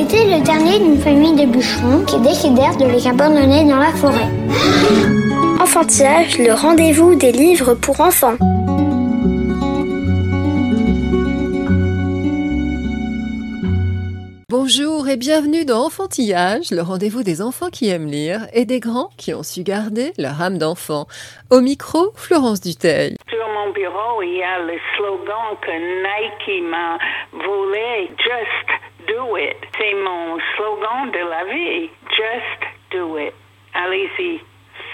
Elle était le dernier d'une famille de bûcherons qui décidèrent de les abandonner dans la forêt. Enfantillage, le rendez-vous des livres pour enfants. Bonjour et bienvenue dans Enfantillage, le rendez-vous des enfants qui aiment lire et des grands qui ont su garder leur âme d'enfant. Au micro, Florence Duteil. Sur mon bureau, il y a le slogan que Nike m'a volé, Just C'est mon slogan de la vie. Just do it. Allez-y,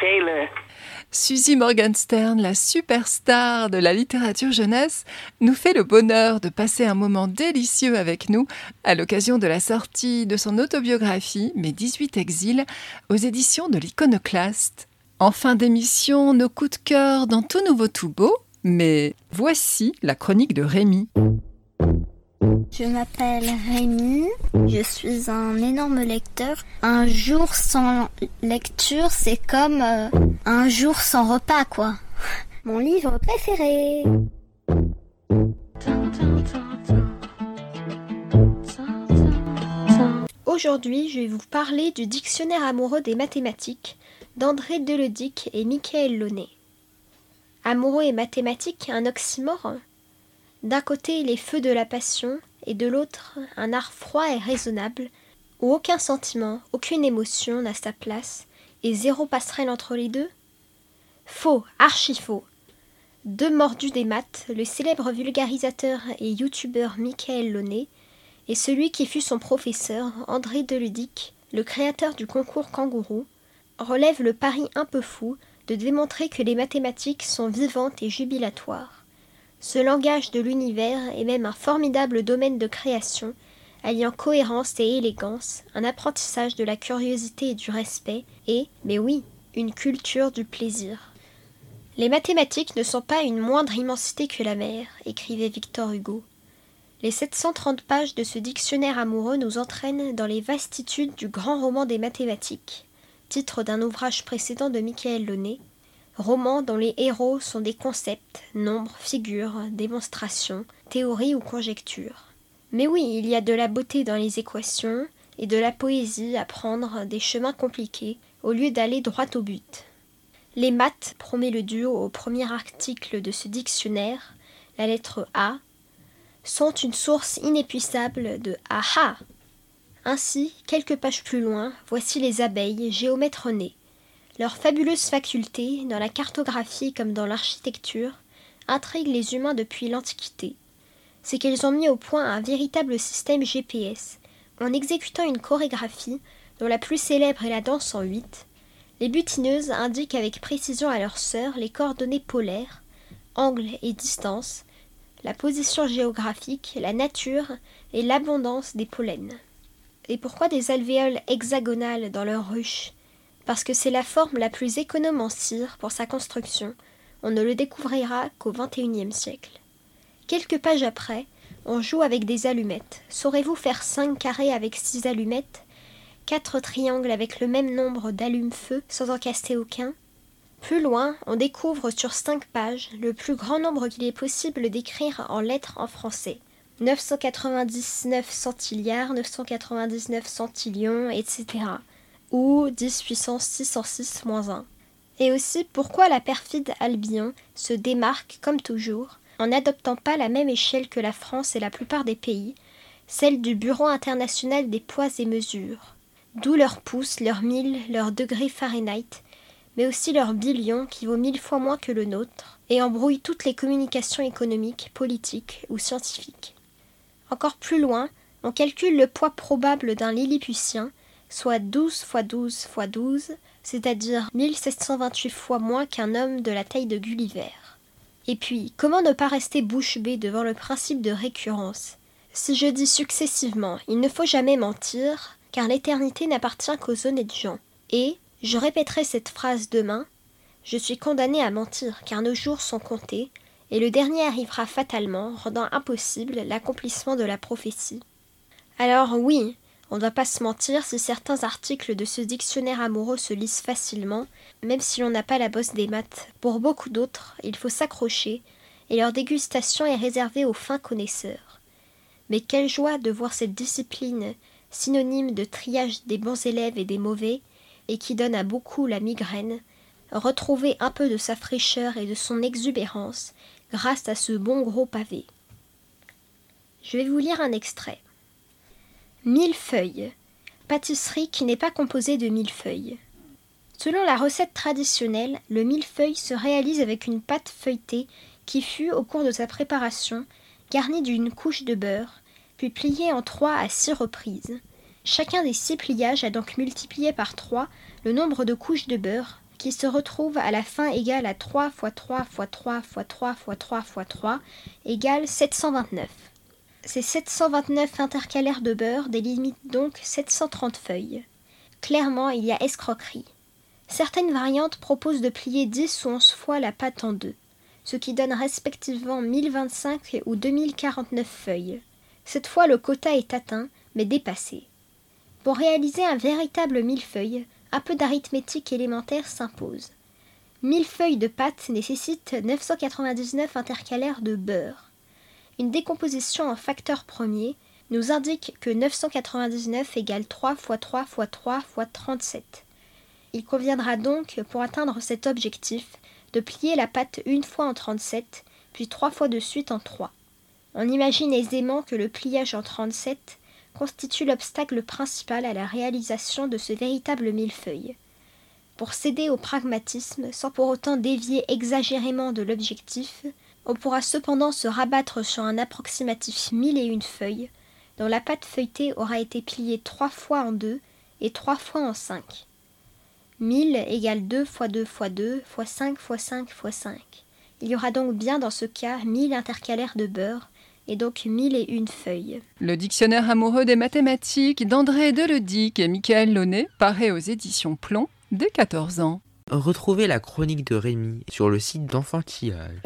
fais-le. Suzy Morgenstern, la superstar de la littérature jeunesse, nous fait le bonheur de passer un moment délicieux avec nous à l'occasion de la sortie de son autobiographie Mes 18 exils aux éditions de l'Iconoclaste. En fin d'émission, nos coups de cœur dans tout nouveau tout beau, mais voici la chronique de Rémi. Je m'appelle Rémi, je suis un énorme lecteur. Un jour sans lecture, c'est comme euh, un jour sans repas, quoi. Mon livre préféré. Aujourd'hui, je vais vous parler du dictionnaire amoureux des mathématiques d'André Deledic et Michael Launay. Amoureux et mathématiques, un oxymore? D'un côté, les feux de la passion, et de l'autre, un art froid et raisonnable, où aucun sentiment, aucune émotion n'a sa place, et zéro passerelle entre les deux Faux, archi faux. Deux mordus des maths, le célèbre vulgarisateur et youtubeur Michael Launay, et celui qui fut son professeur, André Deludic, le créateur du concours kangourou, relèvent le pari un peu fou de démontrer que les mathématiques sont vivantes et jubilatoires. Ce langage de l'univers est même un formidable domaine de création, alliant cohérence et élégance, un apprentissage de la curiosité et du respect, et, mais oui, une culture du plaisir. Les mathématiques ne sont pas une moindre immensité que la mer, écrivait Victor Hugo. Les 730 pages de ce dictionnaire amoureux nous entraînent dans les vastitudes du grand roman des mathématiques, titre d'un ouvrage précédent de Michael Launay, roman dont les héros sont des concepts, nombres, figures, démonstrations, théories ou conjectures. Mais oui, il y a de la beauté dans les équations et de la poésie à prendre des chemins compliqués au lieu d'aller droit au but. Les maths, promet le duo au premier article de ce dictionnaire, la lettre A, sont une source inépuisable de aha. Ainsi, quelques pages plus loin, voici les abeilles, géomètres nés. Leur fabuleuse faculté, dans la cartographie comme dans l'architecture, intrigue les humains depuis l'Antiquité. C'est qu'elles ont mis au point un véritable système GPS, en exécutant une chorégraphie, dont la plus célèbre est la danse en huit. Les butineuses indiquent avec précision à leurs sœurs les coordonnées polaires, angles et distances, la position géographique, la nature et l'abondance des pollens. Et pourquoi des alvéoles hexagonales dans leurs ruches Parce que c'est la forme la plus économe en cire pour sa construction. On ne le découvrira qu'au XXIe siècle. Quelques pages après, on joue avec des allumettes. Saurez-vous faire cinq carrés avec six allumettes? Quatre triangles avec le même nombre d'allumes-feu sans en casser aucun? Plus loin, on découvre sur cinq pages le plus grand nombre qu'il est possible d'écrire en lettres en français. 999 centilliards, 999 centillions, etc. Ou 10 puissance 606 moins 1. Et aussi pourquoi la perfide Albion se démarque, comme toujours, en n'adoptant pas la même échelle que la France et la plupart des pays, celle du Bureau international des poids et mesures. D'où leurs pouces, leurs milles, leurs degrés Fahrenheit, mais aussi leur billion qui vaut mille fois moins que le nôtre, et embrouille toutes les communications économiques, politiques ou scientifiques. Encore plus loin, on calcule le poids probable d'un Lilliputien, soit 12 fois 12 fois 12, c'est-à-dire 1728 fois moins qu'un homme de la taille de Gulliver. Et puis, comment ne pas rester bouche bée devant le principe de récurrence? Si je dis successivement, il ne faut jamais mentir, car l'éternité n'appartient qu'aux honnêtes gens. Et, Je répéterai cette phrase demain. Je suis condamné à mentir, car nos jours sont comptés, et le dernier arrivera fatalement, rendant impossible l'accomplissement de la prophétie. Alors oui, on ne va pas se mentir, si certains articles de ce dictionnaire amoureux se lisent facilement, même si l'on n'a pas la bosse des maths, pour beaucoup d'autres, il faut s'accrocher, et leur dégustation est réservée aux fins connaisseurs. Mais quelle joie de voir cette discipline, synonyme de triage des bons élèves et des mauvais, et qui donne à beaucoup la migraine, retrouver un peu de sa fraîcheur et de son exubérance grâce à ce bon gros pavé. Je vais vous lire un extrait. Millefeuille. Pâtisserie qui n'est pas composée de millefeuilles. Selon la recette traditionnelle, le millefeuille se réalise avec une pâte feuilletée qui fut, au cours de sa préparation, garnie d'une couche de beurre, puis pliée en trois à six reprises. Chacun des six pliages a donc multiplié par trois le nombre de couches de beurre, qui se retrouve à la fin égal à 3 x 3 x 3 x 3 x 3 x 3 égale 729. Ces 729 intercalaires de beurre délimitent donc 730 feuilles. Clairement, il y a escroquerie. Certaines variantes proposent de plier 10 ou 11 fois la pâte en deux, ce qui donne respectivement 1025 ou 2049 feuilles. Cette fois, le quota est atteint, mais dépassé. Pour réaliser un véritable millefeuille, un peu d'arithmétique élémentaire s'impose. 1000 feuilles de pâte nécessitent 999 intercalaires de beurre. Une décomposition en facteur premier nous indique que 999 égale 3 x 3 x 3 x 37. Il conviendra donc, pour atteindre cet objectif, de plier la pâte une fois en 37, puis trois fois de suite en 3. On imagine aisément que le pliage en 37 constitue l'obstacle principal à la réalisation de ce véritable millefeuille. Pour céder au pragmatisme, sans pour autant dévier exagérément de l'objectif, on pourra cependant se rabattre sur un approximatif mille et une feuilles, dont la pâte feuilletée aura été pliée trois fois en deux et trois fois en cinq. Mille égale deux fois deux fois deux fois cinq fois cinq fois cinq. Il y aura donc bien dans ce cas mille intercalaires de beurre, et donc mille et une feuilles. Le dictionnaire amoureux des mathématiques d'André Deledic et Michael Launay paraît aux éditions Plomb dès 14 ans. Retrouvez la chronique de Rémi sur le site d'enfantillage.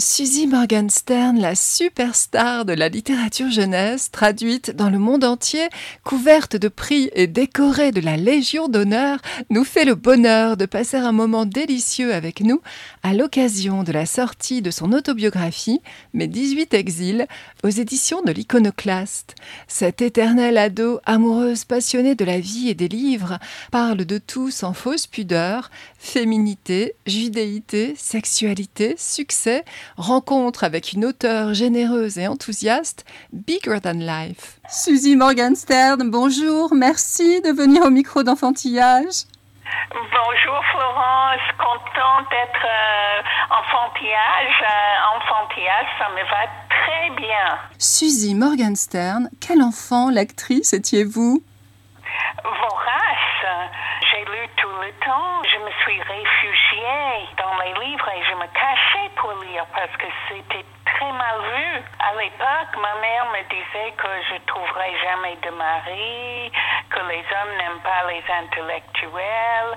Suzy Morgenstern, la superstar de la littérature jeunesse, traduite dans le monde entier, couverte de prix et décorée de la Légion d'honneur, nous fait le bonheur de passer un moment délicieux avec nous à l'occasion de la sortie de son autobiographie Mes 18 exils aux éditions de l'Iconoclaste. Cette éternelle ado, amoureuse passionnée de la vie et des livres, parle de tout sans fausse pudeur, féminité, judéité, sexualité, succès, rencontre avec une auteure généreuse et enthousiaste, Bigger Than Life. Suzy Morgenstern, bonjour, merci de venir au micro d'enfantillage. Bonjour Florence, contente d'être euh, enfantillage. Euh, enfantillage, ça me va très bien. Suzy Morgenstern, quel enfant, l'actrice étiez-vous? Vorace. J'ai lu tout le temps. Je me suis réfugiée dans les livres et je me cachais pour lire parce que c'était mal vu. À l'époque, ma mère me disait que je trouverais jamais de mari, que les hommes n'aiment pas les intellectuels.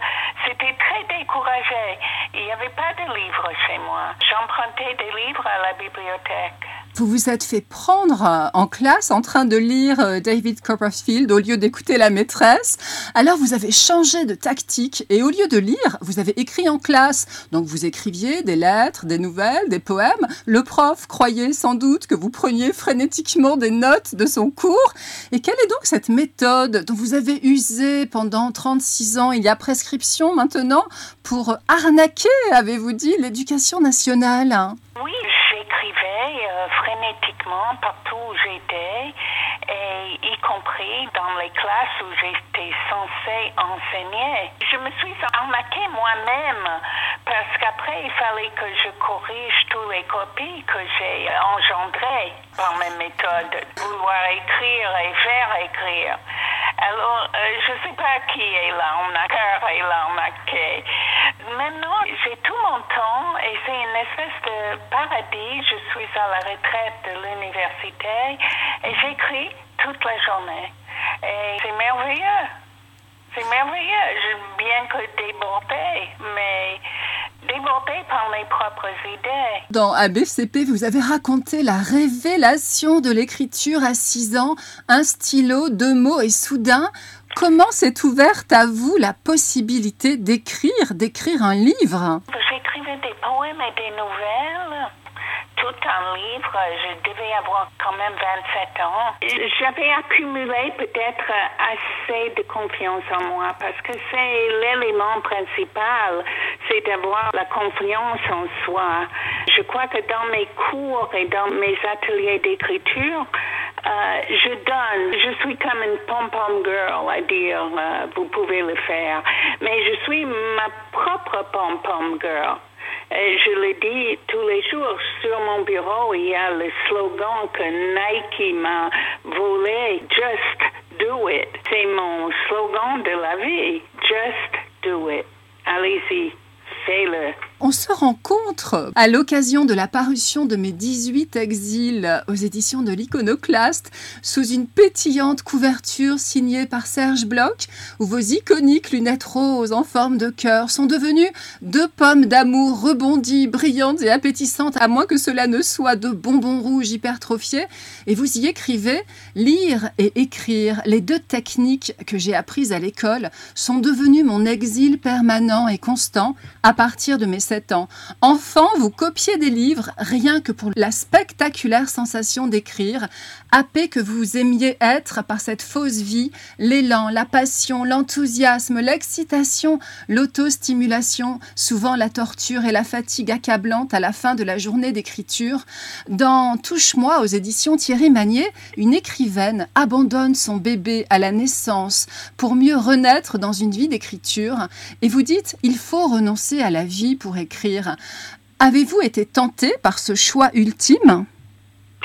C'était très découragé. Il n'y avait pas de livres chez moi. J'empruntais des livres à la bibliothèque. Vous vous êtes fait prendre euh, en classe en train de lire euh, David Copperfield au lieu d'écouter la maîtresse. Alors vous avez changé de tactique et au lieu de lire, vous avez écrit en classe. Donc vous écriviez des lettres, des nouvelles, des poèmes. Le prof croyait sans doute que vous preniez frénétiquement des notes de son cours. Et quelle est donc cette méthode dont vous avez usé pendant 36 ans? Il y a prescription maintenant pour arnaquer, avez-vous dit, l'éducation nationale? Oui, j'écrivais euh, frénétiquement partout où j'étais, et y compris dans les classes où j'étais censée enseigner. Je me suis arnaquée moi-même parce qu'après, il fallait que je corrige tous les copies que j'ai engendrées par mes méthodes. Vouloir écrire et faire écrire. Alors, euh, je ne sais pas qui est l'arnaqueur et l'arnaqué. Maintenant, j'ai tout mon temps et c'est une espèce de paradis. Je suis à la retraite de l'université Et j'écris toute la journée. Et c'est merveilleux. C'est merveilleux. J'aime bien que débordé, mais débordé par mes propres idées. Dans ABCP, vous avez raconté la révélation de l'écriture à 6 ans, un stylo, deux mots et soudain, comment s'est ouverte à vous la possibilité d'écrire, d'écrire un livre? J'écrivais des poèmes et des nouvelles tout un livre, je devais avoir quand même 27 ans. J'avais accumulé peut-être assez de confiance en moi parce que c'est l'élément principal, c'est d'avoir la confiance en soi. Je crois que dans mes cours et dans mes ateliers d'écriture, euh, je donne, je suis comme une pom-pom girl à dire, euh, vous pouvez le faire, mais je suis ma propre pom-pom girl. Je le dis tous les jours, sur mon bureau, il y a le slogan que Nike m'a volé, Just Do It. C'est mon slogan de la vie, Just Do It. Allez-y, fais-le. On se rencontre à l'occasion de la parution de mes 18 exils aux éditions de l'Iconoclaste sous une pétillante couverture signée par Serge Bloch où vos iconiques lunettes roses en forme de cœur sont devenues deux pommes d'amour rebondies, brillantes et appétissantes à moins que cela ne soit de bonbons rouges hypertrophiés. Et vous y écrivez lire et écrire les deux techniques que j'ai apprises à l'école sont devenues mon exil permanent et constant à partir de mes ans. Enfant, vous copiez des livres rien que pour la spectaculaire sensation d'écrire, happé que vous aimiez être par cette fausse vie, l'élan, la passion, l'enthousiasme, l'excitation, l'autostimulation, souvent la torture et la fatigue accablante à la fin de la journée d'écriture. Dans Touche-moi aux éditions Thierry Magnier, une écrivaine abandonne son bébé à la naissance pour mieux renaître dans une vie d'écriture et vous dites il faut renoncer à la vie pour écrire. Avez-vous été tenté par ce choix ultime?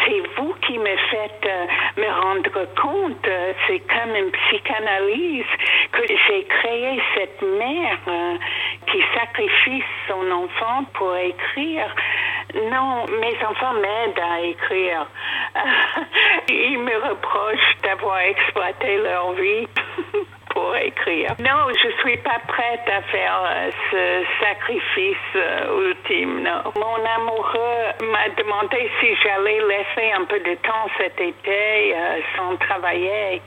C'est vous qui me faites euh, me rendre compte, euh, c'est comme une psychanalyse, que j'ai créé cette mère euh, qui sacrifie son enfant pour écrire. Non, mes enfants m'aident à écrire. Ils me reprochent d'avoir exploité leur vie. Non, je suis pas prête à faire euh, ce sacrifice euh, ultime. Non. Mon amoureux m'a demandé si j'allais laisser un peu de temps cet été euh, sans travailler.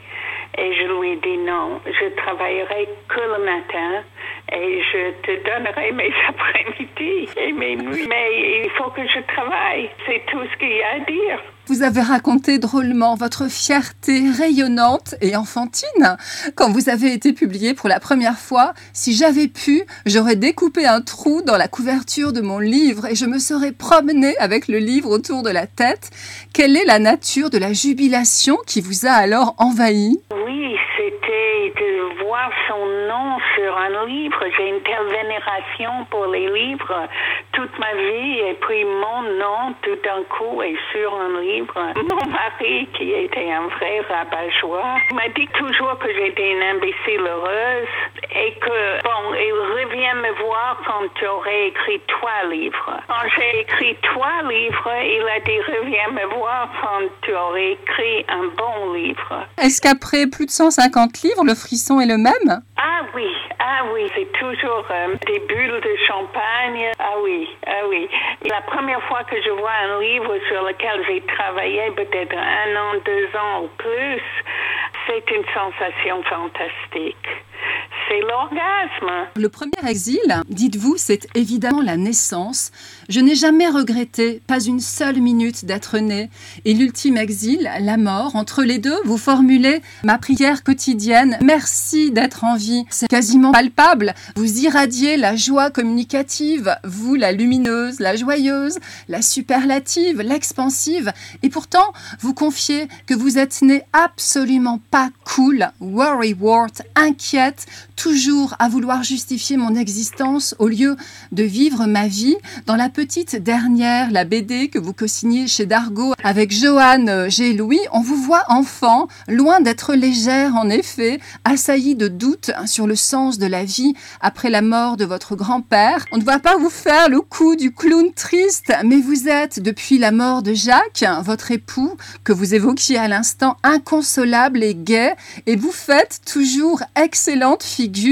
Et je lui ai dit non, je travaillerai que le matin et je te donnerai mes après-midi et mes nuits. Mais il faut que je travaille. C'est tout ce qu'il y a à dire. Vous avez raconté drôlement votre fierté rayonnante et enfantine quand vous avez été publié pour la première fois. Si j'avais pu, j'aurais découpé un trou dans la couverture de mon livre et je me serais promenée avec le livre autour de la tête. Quelle est la nature de la jubilation qui vous a alors envahi? Oui, de voir son nom sur un livre. J'ai une telle vénération pour les livres toute ma vie et puis mon nom tout d'un coup est sur un livre mon mari, qui était un vrai rabat-joie, m'a dit toujours que j'étais une imbécile heureuse et que, bon, il revient me voir quand tu aurais écrit trois livres. Quand j'ai écrit trois livres, il a dit reviens me voir quand tu aurais écrit un bon livre. Est-ce qu'après plus de 150 le frisson est le même? Ah oui, ah oui, c'est toujours euh, des bulles de champagne. Ah oui, ah oui. La première fois que je vois un livre sur lequel j'ai travaillé peut-être un an, deux ans ou plus, c'est une sensation fantastique Le premier exil, dites-vous, c'est évidemment la naissance. Je n'ai jamais regretté, pas une seule minute d'être né. Et l'ultime exil, la mort, entre les deux, vous formulez ma prière quotidienne. Merci d'être en vie. C'est quasiment palpable. Vous irradiez la joie communicative, vous la lumineuse, la joyeuse, la superlative, l'expansive. Et pourtant, vous confiez que vous êtes né absolument pas cool, worrywart, inquiète, toujours à vouloir justifier mon existence au lieu de vivre ma vie. Dans la petite dernière, la BD que vous co-signez chez Dargo avec Joanne G. Louis, on vous voit enfant, loin d'être légère en effet, assaillie de doutes sur le sens de la vie après la mort de votre grand-père. On ne va pas vous faire le coup du clown triste, mais vous êtes, depuis la mort de Jacques, votre époux, que vous évoquiez à l'instant, inconsolable et gai, et vous faites toujours excellente figure.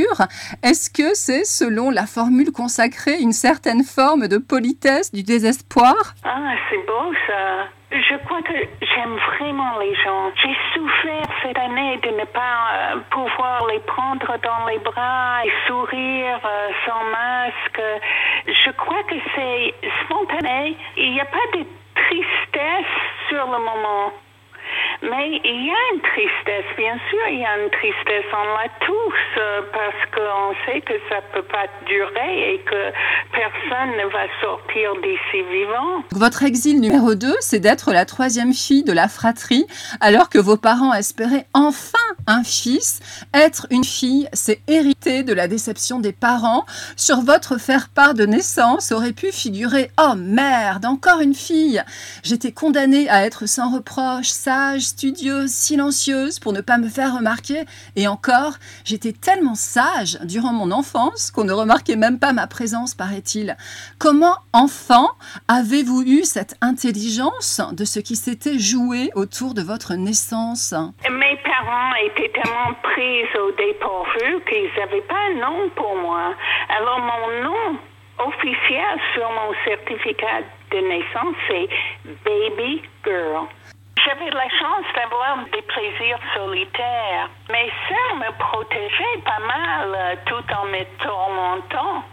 Est-ce que c'est, selon la formule consacrée, une certaine forme de politesse du désespoir? Ah, c'est beau ça. Je crois que j'aime vraiment les gens. J'ai souffert cette année de ne pas euh, pouvoir les prendre dans les bras et sourire euh, sans masque. Je crois que c'est spontané. Il n'y a pas de tristesse sur le moment. Mais il y a une tristesse, bien sûr, il y a une tristesse, on l'a tous, euh, parce qu'on sait que ça peut pas durer et que personne ne va sortir d'ici vivant. Votre exil numéro 2, c'est d'être la troisième fille de la fratrie, alors que vos parents espéraient enfin un fils. Être une fille, c'est hériter de la déception des parents. Sur votre faire-part de naissance aurait pu figurer Oh merde, encore une fille J'étais condamnée à être sans reproche, sage, studieuse, silencieuse pour ne pas me faire remarquer. Et encore, j'étais tellement sage durant mon enfance qu'on ne remarquait même pas ma présence, paraît-il. Comment, enfant, avez-vous eu cette intelligence de ce qui s'était joué autour de votre naissance? Mes parents étaient tellement pris au dépourvu qu'ils n'avaient pas un nom pour moi. Alors mon nom officiel sur mon certificat de naissance, c'est Baby Girl. J'avais la chance d'avoir des plaisirs solitaires. Mes sœurs me protégeaient pas mal euh, tout en me tourmentant.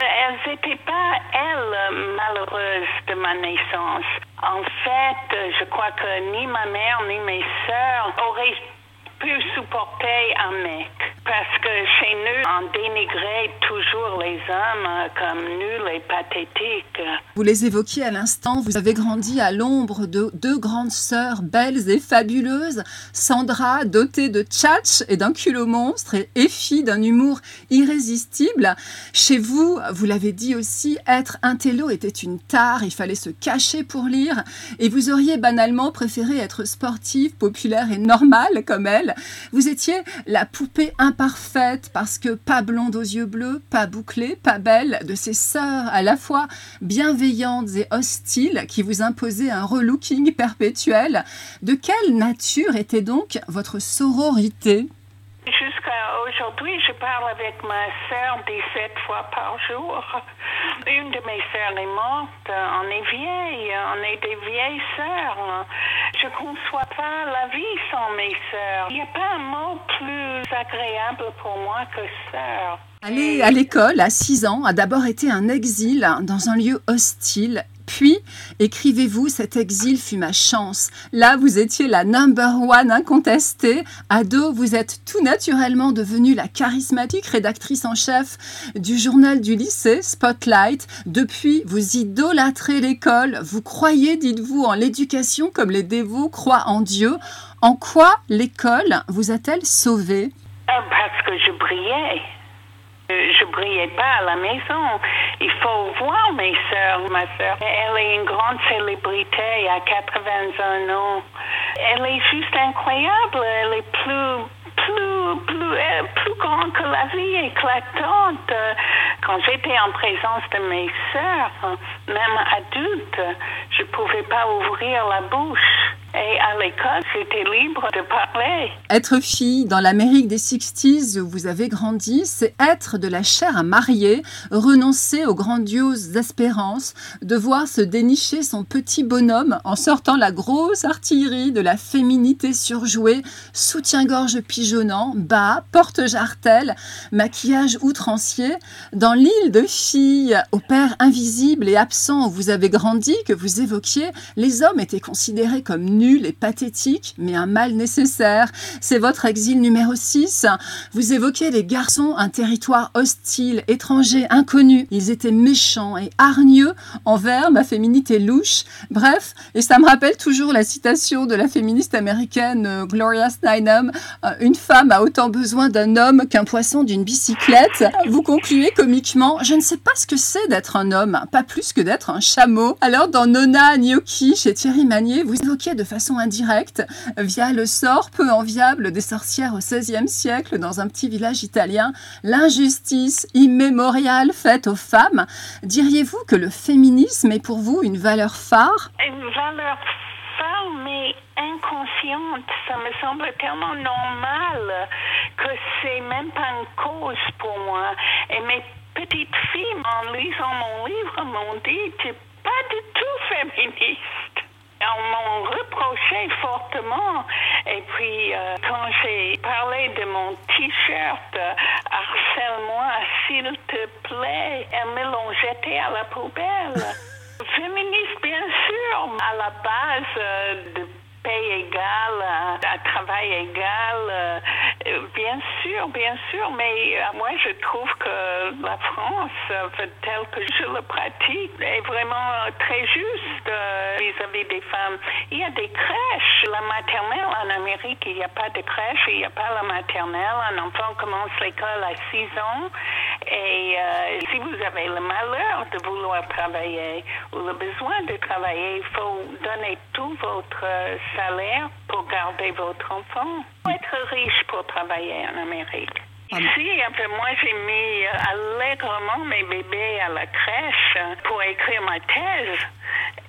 Elles n'étaient pas, elles, malheureuses de ma naissance. En fait, je crois que ni ma mère ni mes sœurs auraient pu supporter un mec. Parce que chez nous, on dénigrait toujours les hommes euh, comme nuls et pathétiques. Vous les évoquiez à l'instant, vous avez grandi à l'ombre de deux grandes sœurs belles et fabuleuses, Sandra, dotée de tchatch et d'un culot monstre, et Effie d'un humour irrésistible. Chez vous, vous l'avez dit aussi, être intello était une tare, il fallait se cacher pour lire, et vous auriez banalement préféré être sportive, populaire et normale comme elle. Vous étiez la poupée imparfaite parce que pas blonde aux yeux bleus, pas bouclée, pas belle, de ces sœurs à la fois bienveillantes et hostiles qui vous imposaient un relooking perpétuel. De quelle nature était donc votre sororité? Jusqu'à aujourd'hui, je parle avec ma sœur 17 fois par jour. Une de mes sœurs est morte. On est vieilles. On est des vieilles sœurs. Je ne conçois pas la vie sans mes sœurs. Il n'y a pas un mot plus agréable pour moi que sœur. Aller à l'école à 6 ans a d'abord été un exil dans un lieu hostile. Puis, écrivez-vous, cet exil fut ma chance. Là, vous étiez la number one incontestée. Ado, vous êtes tout naturellement devenue la charismatique rédactrice en chef du journal du lycée, Spotlight. Depuis, vous idolâtrez l'école. Vous croyez, dites-vous, en l'éducation comme les dévots croient en Dieu. En quoi l'école vous a-t-elle sauvé Euh, Parce que je brillais. Euh, Je brillais pas à la maison. Il faut voir mes sœurs. Ma sœur, elle est une grande célébrité à 81 ans. Elle est juste incroyable. Elle est plus, plus, plus, euh, plus grande que la vie, éclatante. Quand j'étais en présence de mes sœurs, même adultes, je pouvais pas ouvrir la bouche. Et à l'école, j'étais libre de parler. Être fille dans l'Amérique des 60s où vous avez grandi, c'est être de la chair à marier, renoncer aux grandioses espérances, devoir se dénicher son petit bonhomme en sortant la grosse artillerie de la féminité surjouée, soutien-gorge pigeonnant, bas, porte-jartel, maquillage outrancier. Dans l'île de filles, au père invisible et absent où vous avez grandi, que vous évoquiez, les hommes étaient considérés comme nuls nul et pathétique, mais un mal nécessaire. C'est votre exil numéro 6. Vous évoquez les garçons, un territoire hostile, étranger, inconnu. Ils étaient méchants et hargneux envers ma féminité louche. Bref, et ça me rappelle toujours la citation de la féministe américaine euh, Gloria Steinem, euh, une femme a autant besoin d'un homme qu'un poisson d'une bicyclette. Vous concluez comiquement, je ne sais pas ce que c'est d'être un homme, pas plus que d'être un chameau. Alors dans Nona Gnocchi, chez Thierry Magnier, vous évoquez de façon indirecte, via le sort peu enviable des sorcières au XVIe siècle dans un petit village italien, l'injustice immémoriale faite aux femmes. Diriez-vous que le féminisme est pour vous une valeur phare? Une valeur phare, mais inconsciente. Ça me semble tellement normal que c'est même pas une cause pour moi. Et mes petites filles, en lisant mon livre, m'ont dit, tu pas du tout féministe. On m'en reprochait fortement. Et puis, euh, quand j'ai parlé de mon t-shirt, euh, harcèle-moi, s'il te plaît, elles me l'ont jeté à la poubelle. Féministe, bien sûr, à la base euh, de paye égale, à travail égal, euh, euh, bien sûr, bien sûr, mais euh, moi je trouve que la France, euh, telle que je le pratique, est vraiment très juste euh, vis-à-vis des femmes. Il y a des crèches, la maternelle en Amérique, il n'y a pas de crèche, il n'y a pas la maternelle. Un enfant commence l'école à 6 ans et euh, si vous avez le malheur de vouloir travailler ou le besoin de travailler, il faut donner tout votre euh, salaire pour garder votre enfant. Il faut être riche pour travailler en Amérique. Ici, après moi, j'ai mis allègrement mes bébés à la crèche pour écrire ma thèse.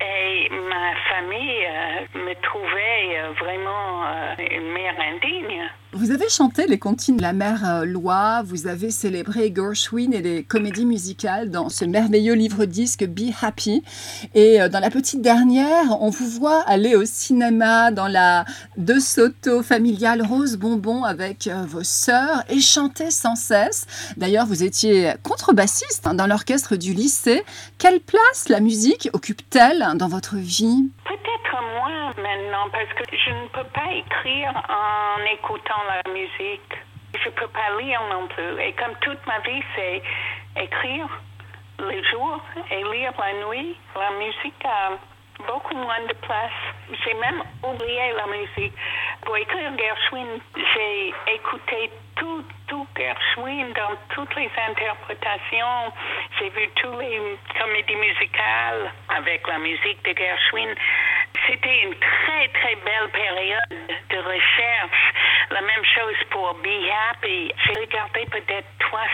Et ma famille euh, me trouvait euh, vraiment euh, une mère indigne. Vous avez chanté les comptines de la mère euh, Loi, vous avez célébré Gershwin et les comédies musicales dans ce merveilleux livre-disque Be Happy. Et euh, dans la petite dernière, on vous voit aller au cinéma dans la De Soto familiale Rose Bonbon avec euh, vos sœurs et chanter sans cesse. D'ailleurs, vous étiez contrebassiste hein, dans l'orchestre du lycée. Quelle place la musique occupe-t-elle dans votre vie? Peut-être moins maintenant parce que je ne peux pas écrire en écoutant la musique. Je peux pas lire non plus. Et comme toute ma vie, c'est écrire le jour et lire la nuit, la musique a beaucoup moins de place. J'ai même oublié la musique. Pour écrire Gershwin, j'ai écouté tout, tout Gershwin dans toutes les interprétations. J'ai vu toutes les comédies musicales avec la musique de Gershwin. C'était une très, très belle période de recherche. La même chose pour Be Happy. J'ai regardé peut-être 300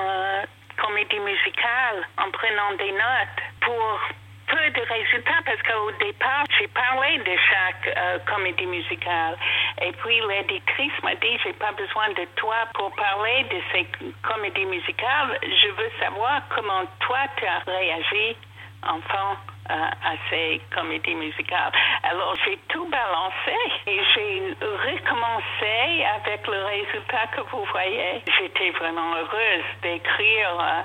euh, comédies musicales en prenant des notes pour peu de résultats parce qu'au départ, j'ai parlé de chaque euh, comédie musicale. Et puis l'éditrice m'a dit, j'ai pas besoin de toi pour parler de ces comédies musicales. Je veux savoir comment toi tu as réagi, enfant. Euh, à ces comédies musicales. Alors j'ai tout balancé et j'ai recommencé avec le résultat que vous voyez. J'étais vraiment heureuse d'écrire euh,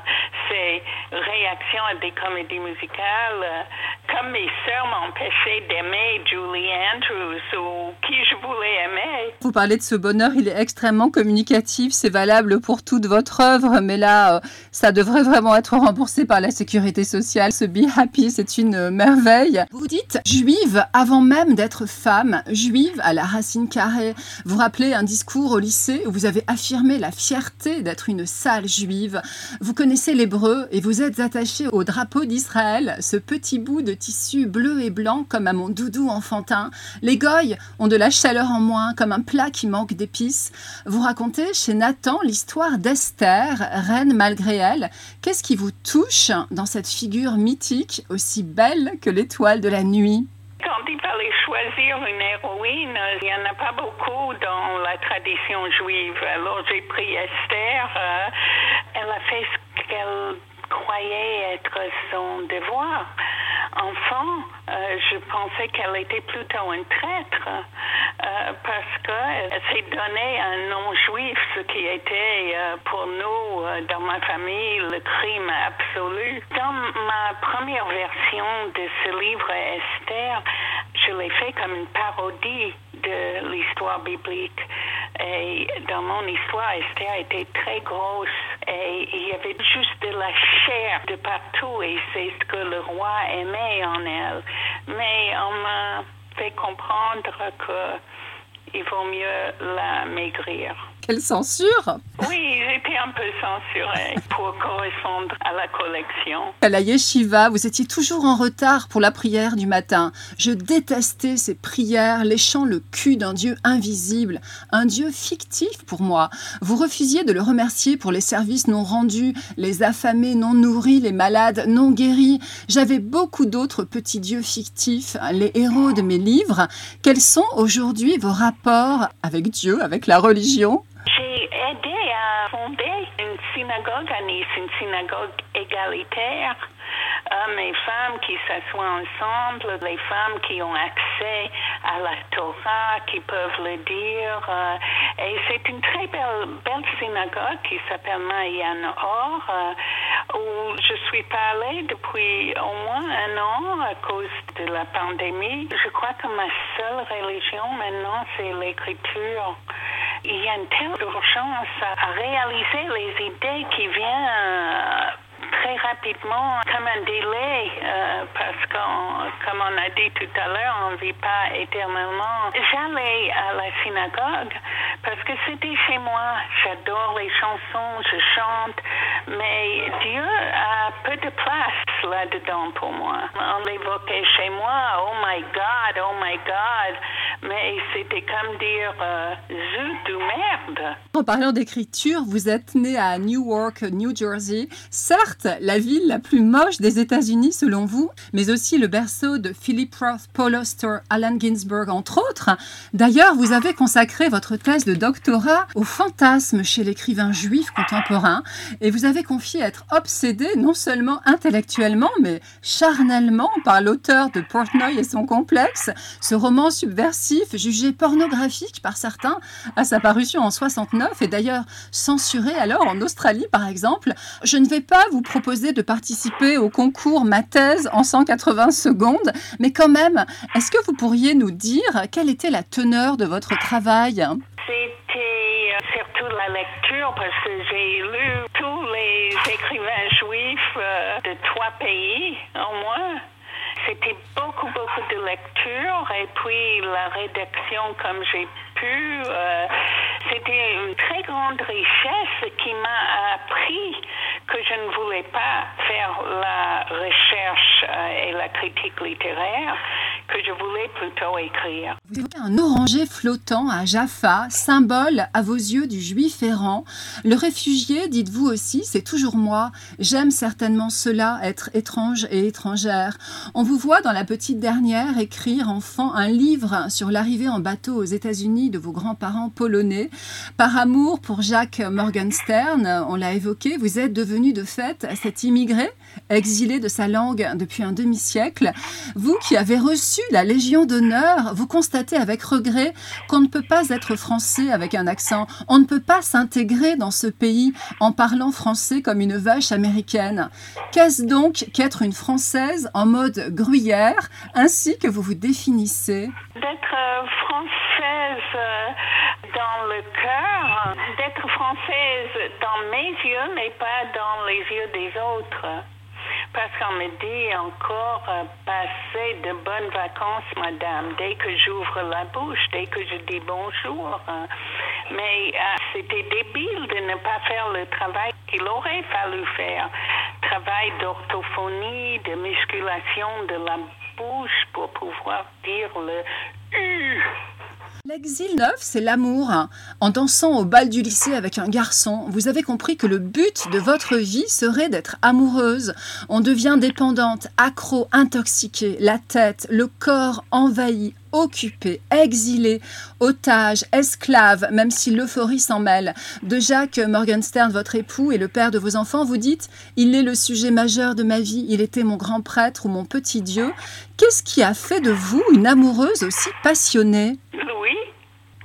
ces réactions à des comédies musicales. Comme mes sœurs m'empêchaient d'aimer Julie Andrews ou qui je voulais aimer. Vous parlez de ce bonheur, il est extrêmement communicatif, c'est valable pour toute votre œuvre, mais là, euh, ça devrait vraiment être remboursé par la sécurité sociale. Ce Be Happy, c'est une euh, merveille. Vous dites juive avant même d'être femme, juive à la racine carrée. Vous rappelez un discours au lycée où vous avez affirmé la fierté d'être une sale juive. Vous connaissez l'hébreu et vous êtes attaché au drapeau d'Israël, ce petit bout de tissu bleu et blanc comme à mon doudou enfantin. Les goyes ont de la chaleur en moins, comme un plat qui manque d'épices. Vous racontez chez Nathan l'histoire d'Esther, reine malgré elle. Qu'est-ce qui vous touche dans cette figure mythique, aussi belle que l'étoile de la nuit? Quand il fallait choisir une héroïne, il n'y en a pas beaucoup dans la tradition juive. Alors j'ai pris Esther. euh, elle a fait ce qu'elle croyait être son devoir. Enfant, euh, je pensais qu'elle était plutôt une traître euh, parce qu'elle s'est donné un nom juif, ce qui était euh, pour nous, euh, dans ma famille, le crime absolu. Dans ma première version de ce livre, Esther, je l'ai fait comme une parodie de l'histoire biblique. Et dans mon histoire, Esther était très grosse et il y avait juste de la chair de partout et c'est ce que le roi aimait en elle. Mais on m'a fait comprendre que il vaut mieux la maigrir. Quelle censure Oui, j'étais un peu censurée pour correspondre à la collection. À la yeshiva, vous étiez toujours en retard pour la prière du matin. Je détestais ces prières léchant le cul d'un Dieu invisible, un Dieu fictif pour moi. Vous refusiez de le remercier pour les services non rendus, les affamés non nourris, les malades non guéris. J'avais beaucoup d'autres petits dieux fictifs, les héros de mes livres. Quels sont aujourd'hui vos rapports avec Dieu, avec la religion? Aidé à fonder une synagogue à Nice, une synagogue égalitaire. Hommes et femmes qui s'assoient ensemble, les femmes qui ont accès à la Torah, qui peuvent le dire. euh, et c'est une très belle, belle synagogue qui s'appelle Mayan Or, euh, où je suis pas allée depuis au moins un an à cause de la pandémie. Je crois que ma seule religion maintenant, c'est l'écriture. Il y a une telle urgence à, réaliser les idées qui viennent rapidement comme un délai euh, parce que, comme on a dit tout à l'heure, on ne vit pas éternellement. J'allais à la synagogue parce que c'était chez moi. J'adore les chansons, je chante, mais Dieu a peu de place là-dedans pour moi. On l'évoquait chez moi, oh my God, oh my God, mais c'était comme dire euh, zut ou merde. En parlant d'écriture, vous êtes né à Newark, New Jersey. Certes, la ville la plus moche des États-Unis selon vous, mais aussi le berceau de Philip Roth, Paul Auster, Allen Ginsberg, entre autres. D'ailleurs, vous avez consacré votre thèse de doctorat au fantasme chez l'écrivain juif contemporain et vous avez confié être obsédé non seulement intellectuellement, mais charnellement par l'auteur de Portnoy et son complexe, ce roman subversif jugé pornographique par certains à sa parution en 69 et d'ailleurs censuré alors en Australie par exemple. Je ne vais pas vous proposer de participer au concours Ma thèse en 180 secondes, mais quand même, est-ce que vous pourriez nous dire quelle était la teneur de votre travail? C'était euh, surtout la lecture parce que j'ai lu tous les écrivains juifs euh, de trois pays au moins. C'était beaucoup, beaucoup de lecture et puis la rédaction comme j'ai pu. euh, c'était une très grande richesse qui m'a appris que je ne voulais pas faire la recherche euh, et la critique littéraire, que je voulais plutôt écrire. Vous évoquez un oranger flottant à Jaffa, symbole à vos yeux du juif errant. Le réfugié, dites-vous aussi, c'est toujours moi. J'aime certainement cela, être étrange et étrangère. On vous voit dans la petite dernière écrire enfant un livre sur l'arrivée en bateau aux États-Unis de vos grands-parents polonais. Par amour pour Jacques Morgenstern, on l'a évoqué, vous êtes devenu de fait cet immigré, exilé de sa langue depuis un demi-siècle. Vous qui avez reçu la Légion d'honneur, vous constatez avec regret qu'on ne peut pas être français avec un accent, on ne peut pas s'intégrer dans ce pays en parlant français comme une vache américaine. Qu'est-ce donc qu'être une Française en mode gruyère, ainsi que vous vous définissez? D'être euh, française euh, dans le cœur, d'être française dans mes yeux, mais pas dans les yeux des autres. Parce qu'on me dit encore, euh, passez de bonnes vacances, madame, dès que j'ouvre la bouche, dès que je dis bonjour. hein. Mais euh, c'était débile de ne pas faire le travail qu'il aurait fallu faire. Travail d'orthophonie, de musculation de la bouche pour pouvoir dire le. L'exil neuf, c'est l'amour. En dansant au bal du lycée avec un garçon, vous avez compris que le but de votre vie serait d'être amoureuse. On devient dépendante, accro, intoxiquée, la tête, le corps envahi, occupé, exilé, otage, esclave, même si l'euphorie s'en mêle. De Jacques Morgenstern, votre époux et le père de vos enfants, vous dites Il est le sujet majeur de ma vie, il était mon grand prêtre ou mon petit Dieu. Qu'est-ce qui a fait de vous une amoureuse aussi passionnée? Louis,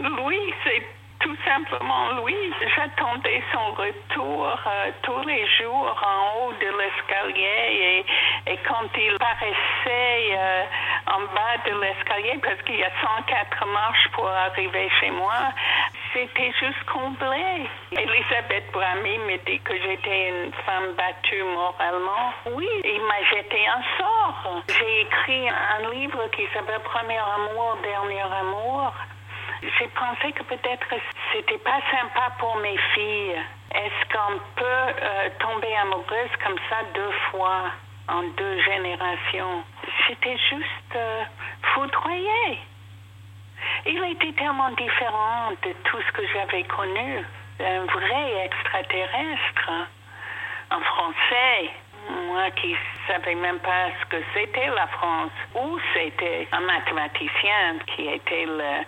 Louis, c'est tout simplement Louis. J'attendais son retour euh, tous les jours en haut de l'escalier et, et quand il paraissait euh, en bas de l'escalier parce qu'il y a 104 marches pour arriver chez moi. C'était juste comblé. Elisabeth Brami me dit que j'étais une femme battue moralement. Oui, il m'a jeté un sort. J'ai écrit un livre qui s'appelle Premier amour, dernier amour. J'ai pensé que peut-être c'était pas sympa pour mes filles. Est-ce qu'on peut euh, tomber amoureuse comme ça deux fois en deux générations? J'étais juste euh. Il était tellement différent de tout ce que j'avais connu. Un vrai extraterrestre. En français, moi qui savais même pas ce que c'était la France, ou c'était? Un mathématicien qui était le,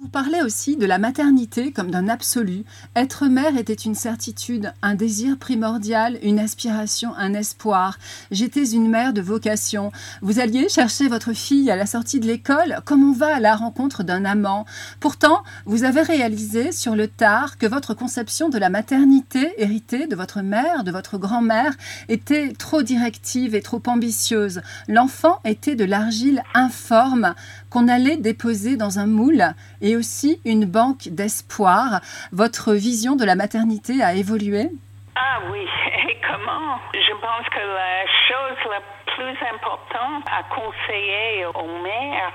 Vous parlez aussi de la maternité comme d'un absolu. Être mère était une certitude, un désir primordial, une aspiration, un espoir. J'étais une mère de vocation. Vous alliez chercher votre fille à la sortie de l'école? Comme on va à la rencontre d'un amant? Pourtant, vous avez réalisé sur le tard que votre conception de la maternité héritée de votre mère, de votre grand-mère, était trop directive et trop ambitieuse. L'enfant était de l'argile informe qu'on allait déposer dans un moule et aussi une banque d'espoir. Votre vision de la maternité a évolué? Ah oui, et comment? Je pense que la chose la plus importante à conseiller aux mères,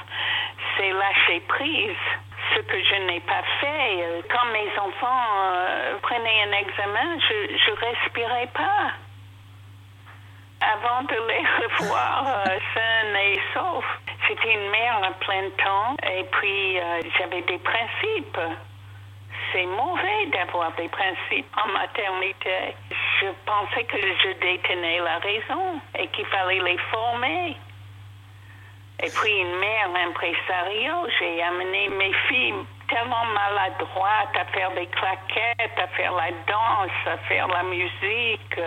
c'est lâcher prise ce que je n'ai pas fait. Quand mes enfants euh, prenaient un examen, je ne respirais pas avant de les revoir euh, sains et saufs. C'était une mère à plein temps et puis euh, j'avais des principes. C'est mauvais d'avoir des principes en maternité. Je pensais que je détenais la raison et qu'il fallait les former. Et puis une mère impresario, j'ai amené mes filles tellement maladroites à faire des claquettes, à faire la danse, à faire la musique.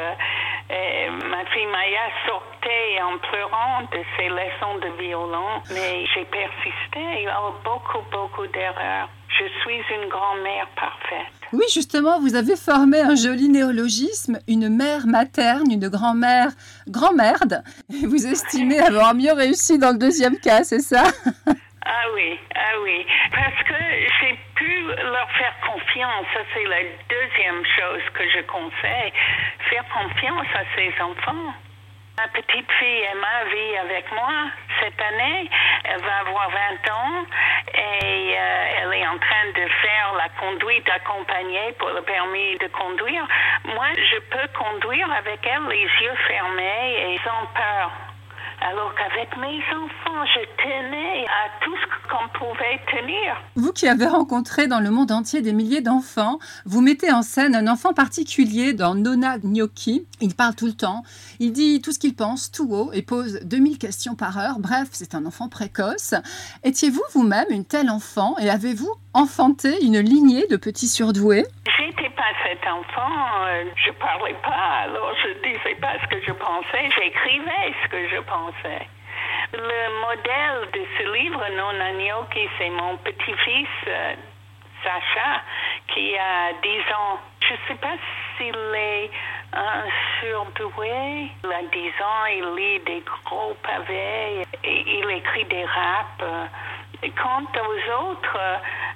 Et ma fille Maya sortait en pleurant de ses leçons de violon, mais j'ai persisté. Il y a beaucoup, beaucoup d'erreurs. Je suis une grand-mère parfaite. Oui, justement, vous avez formé un joli néologisme, une mère materne, une grand-mère grand-merde. Vous estimez avoir mieux réussi dans le deuxième cas, c'est ça? Ah oui, ah oui. Parce que j'ai pu leur faire confiance. Ça, c'est la deuxième chose que je conseille. Faire confiance à ses enfants. Ma petite fille Emma vit avec moi cette année. Elle va avoir 20 ans et euh, elle est en train de faire la conduite accompagnée pour le permis de conduire. Moi, je peux conduire avec elle les yeux fermés et sans peur. Alors qu'avec mes enfants, je tenais à tout ce qu'on pouvait tenir. Vous qui avez rencontré dans le monde entier des milliers d'enfants, vous mettez en scène un enfant particulier dans Nona Gnocchi. Il parle tout le temps, il dit tout ce qu'il pense tout haut et pose 2000 questions par heure. Bref, c'est un enfant précoce. Étiez-vous vous-même une telle enfant et avez-vous enfanté une lignée de petits surdoués? J'étais pas cet enfant, euh, je parlais pas, alors je disais pas ce que je pensais, j'écrivais ce que je pensais. Le modèle de ce livre, Non Gnocchi, c'est mon petit-fils, euh, Sacha, qui a 10 ans. Je sais pas s'il est un surdoué. Il a 10 ans, il lit des gros pavés, et il écrit des raps. Quant aux autres,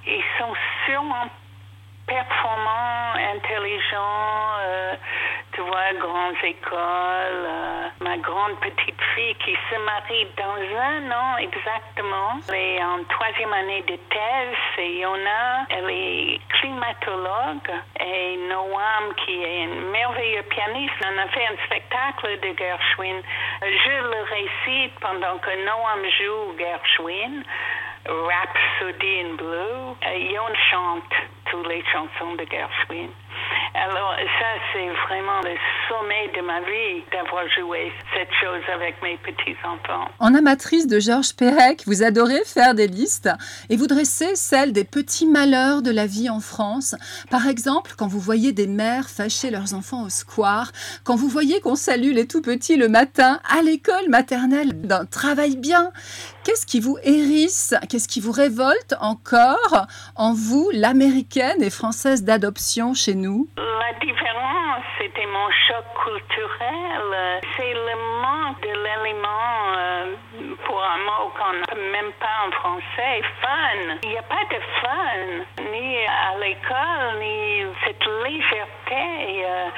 ils sont sûrement performants, intelligents, euh, tu vois, grandes écoles. Euh, ma grande petite fille qui se marie dans un an exactement. Elle est en troisième année de thèse et Yona, elle est climatologue. Et Noam, qui est un merveilleux pianiste, on a fait un spectacle de Gershwin. Je le récite pendant que Noam joue Gershwin. Rhapsody in Blue. Yon chante toutes les chansons de Gershwin. Alors ça, c'est vraiment le sommet de ma vie d'avoir joué cette chose avec mes petits-enfants. En amatrice de Georges Perec, vous adorez faire des listes et vous dressez celles des petits malheurs de la vie en France. Par exemple, quand vous voyez des mères fâcher leurs enfants au square, quand vous voyez qu'on salue les tout petits le matin à l'école maternelle d'un travail bien, qu'est-ce qui vous hérisse? Qu'est-ce qui vous révolte encore en vous, et française d'adoption chez nous la différence, c'était mon choc culturel. C'est le manque de l'élément euh, pour un mot qu'on n'a même pas en français, fun. Il n'y a pas de fun, ni à l'école, ni cette légèreté, euh,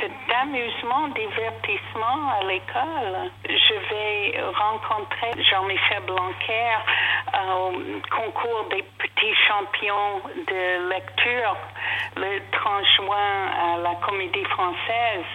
cet amusement, divertissement à l'école. Je vais rencontrer Jean-Michel Blanquer au concours des petits champions de lecture le 30 juin à la Comédie Française.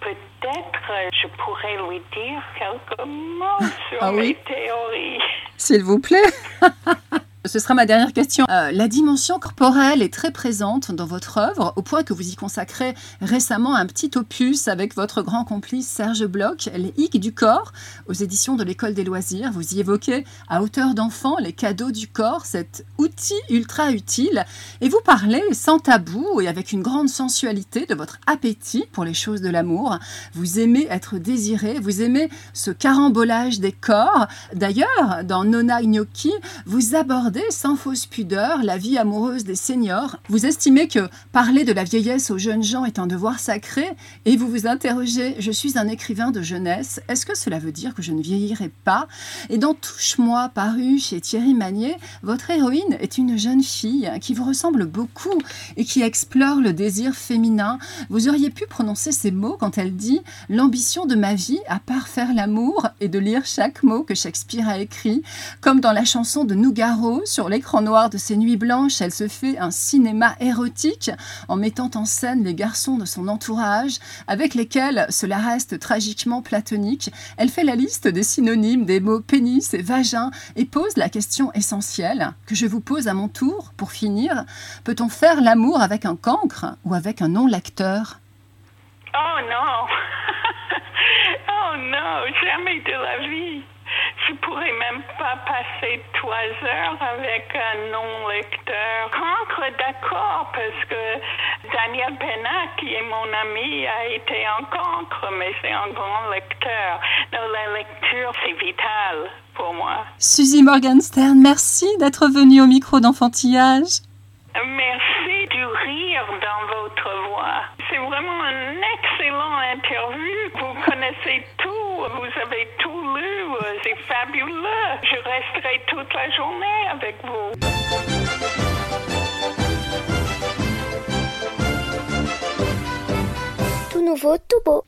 Peut-être je pourrais lui dire quelques mots sur Ah oui mes théories. S'il vous plaît. Ce sera ma dernière question. Euh, la dimension corporelle est très présente dans votre œuvre, au point que vous y consacrez récemment un petit opus avec votre grand complice Serge Bloch, Les Hic du corps, aux éditions de l'École des loisirs. Vous y évoquez à hauteur d'enfant les cadeaux du corps, cet outil ultra utile, et vous parlez sans tabou et avec une grande sensualité de votre appétit pour les choses de l'amour. Vous aimez être désiré, vous aimez ce carambolage des corps. D'ailleurs, dans Nona Gnocchi, vous abordez sans fausse pudeur la vie amoureuse des seniors. Vous estimez que parler de la vieillesse aux jeunes gens est un devoir sacré et vous vous interrogez Je suis un écrivain de jeunesse, est-ce que cela veut dire que je ne vieillirai pas? Et dans Touche-moi, paru chez Thierry Magnier, votre héroïne est une jeune fille qui vous ressemble beaucoup et qui explore le désir féminin. Vous auriez pu prononcer ces mots quand elle dit L'ambition de ma vie, à part faire l'amour et de lire chaque mot que Shakespeare a écrit, comme dans la chanson de Nougaro, sur l'écran noir de ses nuits blanches, elle se fait un cinéma érotique en mettant en scène les garçons de son entourage, avec lesquels cela reste tragiquement platonique. Elle fait la liste des synonymes des mots pénis et vagin et pose la question essentielle que je vous pose à mon tour pour finir. Peut-on faire l'amour avec un cancre ou avec un non-lecteur? Oh non! oh non, jamais de la vie. Je pourrais même pas passer trois heures avec un non-lecteur. Cancre, d'accord, parce que Daniel Pena, qui est mon ami, a été un cancre, mais c'est un grand lecteur. Non, la lecture, c'est vital pour moi. Suzy Morgenstern, merci d'être venue au micro d'enfantillage. Merci du rire dans votre voix. C'est vraiment un excellent interview. Vous connaissez tout, vous avez tout lu, c'est fabuleux. Je resterai toute la journée avec vous.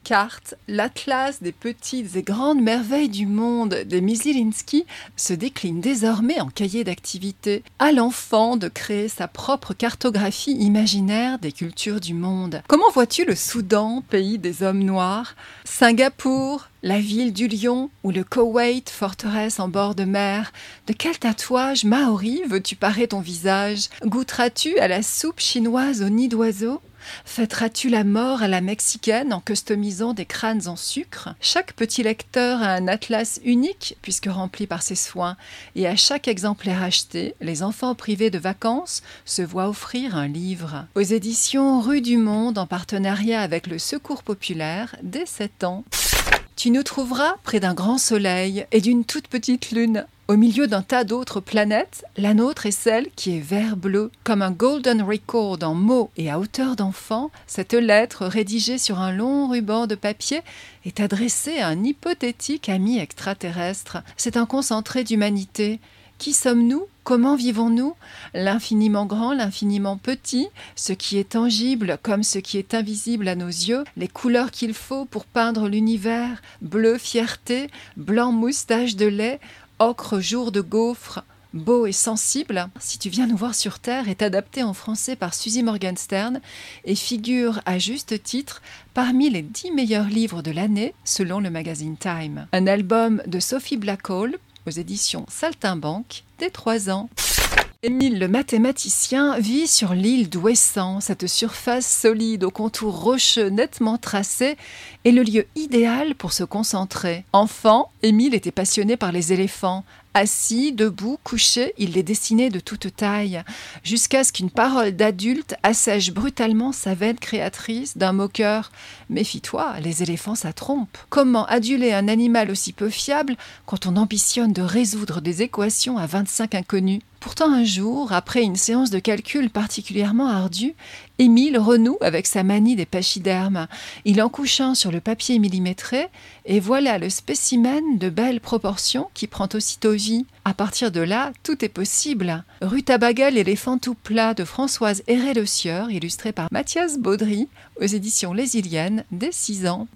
Carte, l'atlas des petites et grandes merveilles du monde des Misilinski se décline désormais en cahier d'activité, à l'enfant de créer sa propre cartographie imaginaire des cultures du monde. Comment vois-tu le Soudan, pays des hommes noirs? Singapour, la ville du lion ou le Koweït, forteresse en bord de mer? De quel tatouage maori veux-tu parer ton visage? Goûteras-tu à la soupe chinoise au nid d'oiseau? Fêteras-tu la mort à la mexicaine en customisant des crânes en sucre? Chaque petit lecteur a un atlas unique puisque rempli par ses soins, et à chaque exemplaire acheté, les enfants privés de vacances se voient offrir un livre. Aux éditions Rue du Monde, en partenariat avec le Secours populaire, dès 7 ans. Tu nous trouveras près d'un grand soleil et d'une toute petite lune. Au milieu d'un tas d'autres planètes, la nôtre est celle qui est vert-bleu. Comme un golden record en mots et à hauteur d'enfant, cette lettre rédigée sur un long ruban de papier est adressée à un hypothétique ami extraterrestre. C'est un concentré d'humanité. Qui sommes-nous? Comment vivons-nous? L'infiniment grand, l'infiniment petit, ce qui est tangible comme ce qui est invisible à nos yeux, les couleurs qu'il faut pour peindre l'univers, bleu fierté, blanc moustache de lait, ocre jour de gaufre, beau et sensible, si tu viens nous voir sur Terre, est adapté en français par Suzy Morgenstern et figure à juste titre parmi les dix meilleurs livres de l'année selon le magazine Time. Un album de Sophie Blackall aux éditions Saltimbanque dès 3 ans. Émile le mathématicien vit sur l'île d'Ouessant. Cette surface solide aux contours rocheux nettement tracés est le lieu idéal pour se concentrer. Enfant, Émile était passionné par les éléphants. Assis, debout, couché, il les dessinait de toute taille, jusqu'à ce qu'une parole d'adulte assèche brutalement sa veine créatrice d'un moqueur. Méfie-toi, les éléphants, ça trompe. Comment aduler un animal aussi peu fiable quand on ambitionne de résoudre des équations à 25 inconnus? Pourtant un jour, après une séance de calcul particulièrement ardue, Émile renoue avec sa manie des pachydermes. Il en couche un sur le papier millimétré, et voilà le spécimen de belles proportions qui prend aussitôt vie. À partir de là, tout est possible. Rutabaga, l'éléphant tout plat de Françoise Héré-Le Sieur, illustré par Mathias Baudry, aux éditions Les Iliennes, dès 6 ans.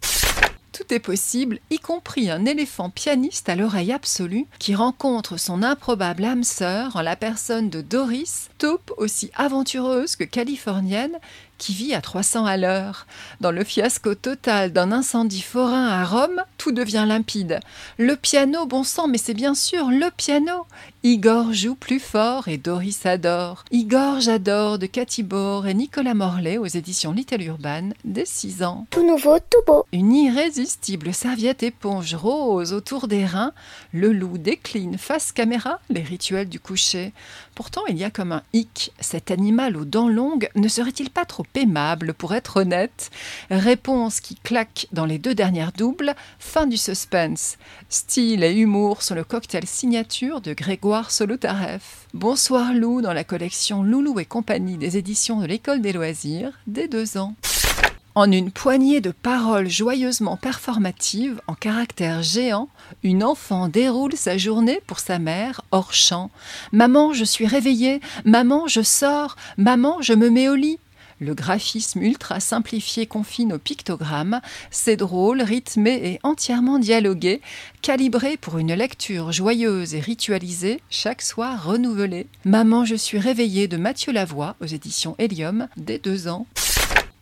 Tout est possible, y compris un éléphant pianiste à l'oreille absolue qui rencontre son improbable âme sœur en la personne de Doris, taupe aussi aventureuse que californienne, qui vit à 300 à l'heure. Dans le fiasco total d'un incendie forain à Rome, tout devient limpide. Le piano, bon sang, mais c'est bien sûr le piano. Igor joue plus fort et Doris adore. Igor, j'adore de Cathy Bore et Nicolas Morlaix aux éditions Little Urban dès 6 ans. Tout nouveau, tout beau. Une irrésistible serviette éponge rose autour des reins, le loup décline face caméra les rituels du coucher. Pourtant, il y a comme un hic. Cet animal aux dents longues ne serait-il pas trop aimable pour être honnête Réponse qui claque dans les deux dernières doubles. Fin du suspense. Style et humour sont le cocktail signature de Grégoire Solotareff. Bonsoir Lou dans la collection Loulou et compagnie des éditions de l'École des loisirs dès deux ans. En une poignée de paroles joyeusement performatives, en caractère géant, une enfant déroule sa journée pour sa mère hors champ. Maman, je suis réveillée. Maman, je sors. Maman, je me mets au lit. Le graphisme ultra simplifié confine au pictogramme, c'est drôle, rythmé et entièrement dialogué, calibré pour une lecture joyeuse et ritualisée, chaque soir renouvelée. Maman, je suis réveillée de Mathieu Lavoie aux éditions Hélium, dès deux ans.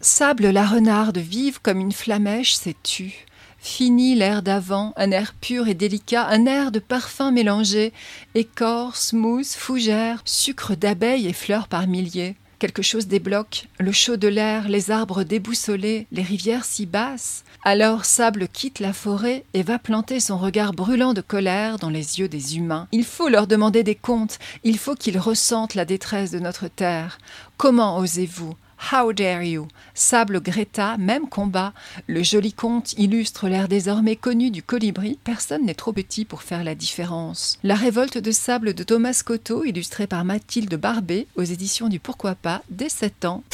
Sable la renarde vive comme une flamèche s'est tue. Fini l'air d'avant, un air pur et délicat, un air de parfum mélangé, écorce, mousse, fougère, sucre d'abeille et fleurs par milliers. Quelque chose débloque, le chaud de l'air, les arbres déboussolés, les rivières si basses. Alors Sable quitte la forêt et va planter son regard brûlant de colère dans les yeux des humains. Il faut leur demander des comptes, il faut qu'ils ressentent la détresse de notre terre. Comment osez-vous How dare you? Sable Greta, même combat. Le joli conte illustre l'air désormais connu du colibri. Personne n'est trop petit pour faire la différence. La révolte de sable de Thomas Cotto, illustré par Mathilde Barbet, aux éditions du Pourquoi pas, dès 7 ans.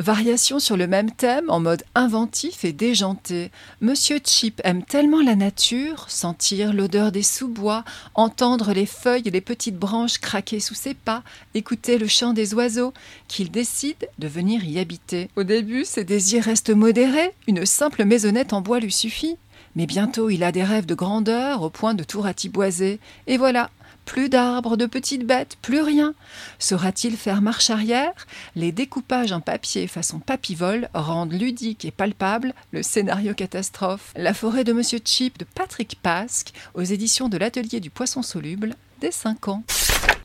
Variation sur le même thème en mode inventif et déjanté. Monsieur Chip aime tellement la nature, sentir l'odeur des sous-bois, entendre les feuilles et les petites branches craquer sous ses pas, écouter le chant des oiseaux, qu'il décide de venir y habiter. Au début, ses désirs restent modérés, une simple maisonnette en bois lui suffit. Mais bientôt, il a des rêves de grandeur au point de tout ratiboiser. Et voilà, plus d'arbres, de petites bêtes, plus rien. Saura-t-il faire marche arrière? Les découpages en papier façon papivole rendent ludique et palpable le scénario catastrophe. La forêt de Monsieur Chip de Patrick Pasque aux éditions de l'Atelier du Poisson Soluble dès 5 ans.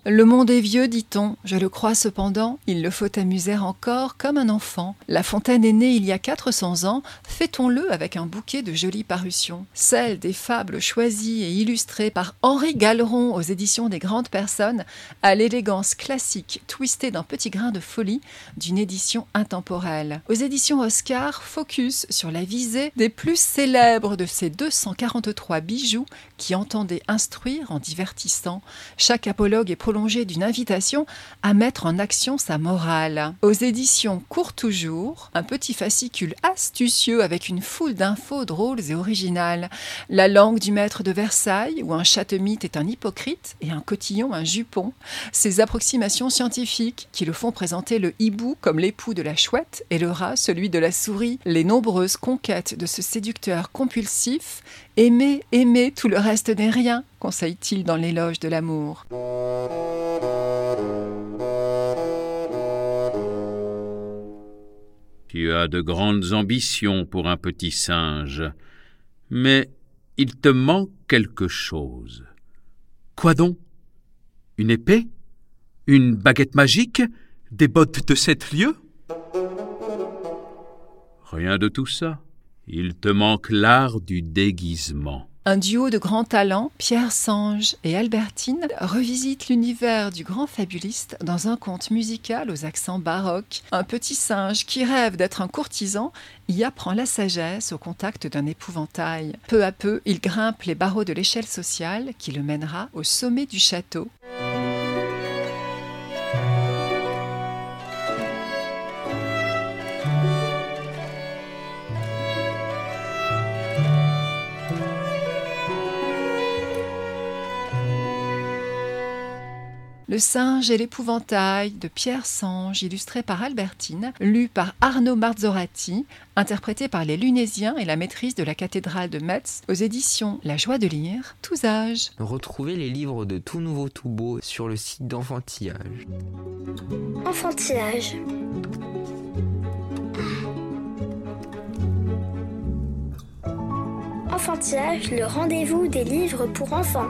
Le monde est vieux, dit-on, je le crois cependant, il le faut amuser encore comme un enfant. La fontaine est née il y a 400 ans, fêtons-le avec un bouquet de jolies parutions. Celle des fables choisies et illustrées par Henri Galeron aux éditions des grandes personnes, à l'élégance classique twistée d'un petit grain de folie d'une édition intemporelle. Aux éditions Oscar, focus sur la visée des plus célèbres de ces 243 bijoux qui entendaient instruire en divertissant. Chaque apologue est d'une invitation à mettre en action sa morale. Aux éditions Court Toujours, un petit fascicule astucieux avec une foule d'infos drôles et originales. La langue du maître de Versailles, où un châtemite est un hypocrite et un cotillon un jupon. Ces approximations scientifiques qui le font présenter le hibou comme l'époux de la chouette et le rat celui de la souris. Les nombreuses conquêtes de ce séducteur compulsif. Aimer, aimer, tout le reste n'est rien, conseille-t-il dans l'éloge de l'amour. Tu as de grandes ambitions pour un petit singe, mais il te manque quelque chose. Quoi donc? Une épée? Une baguette magique? Des bottes de sept lieues? Rien de tout ça. Il te manque l'art du déguisement. Un duo de grands talents, Pierre Sange et Albertine, revisite l'univers du grand fabuliste dans un conte musical aux accents baroques. Un petit singe qui rêve d'être un courtisan y apprend la sagesse au contact d'un épouvantail. Peu à peu, il grimpe les barreaux de l'échelle sociale qui le mènera au sommet du château. Le singe et l'épouvantail de Pierre Sange, illustré par Albertine, lu par Arnaud Marzorati, interprété par les Lunésiens et la maîtrise de la cathédrale de Metz, aux éditions La joie de lire, tous âges. Retrouvez les livres de Tout Nouveau Tout Beau sur le site d'Enfantillage. Enfantillage. Enfantillage, le rendez-vous des livres pour enfants.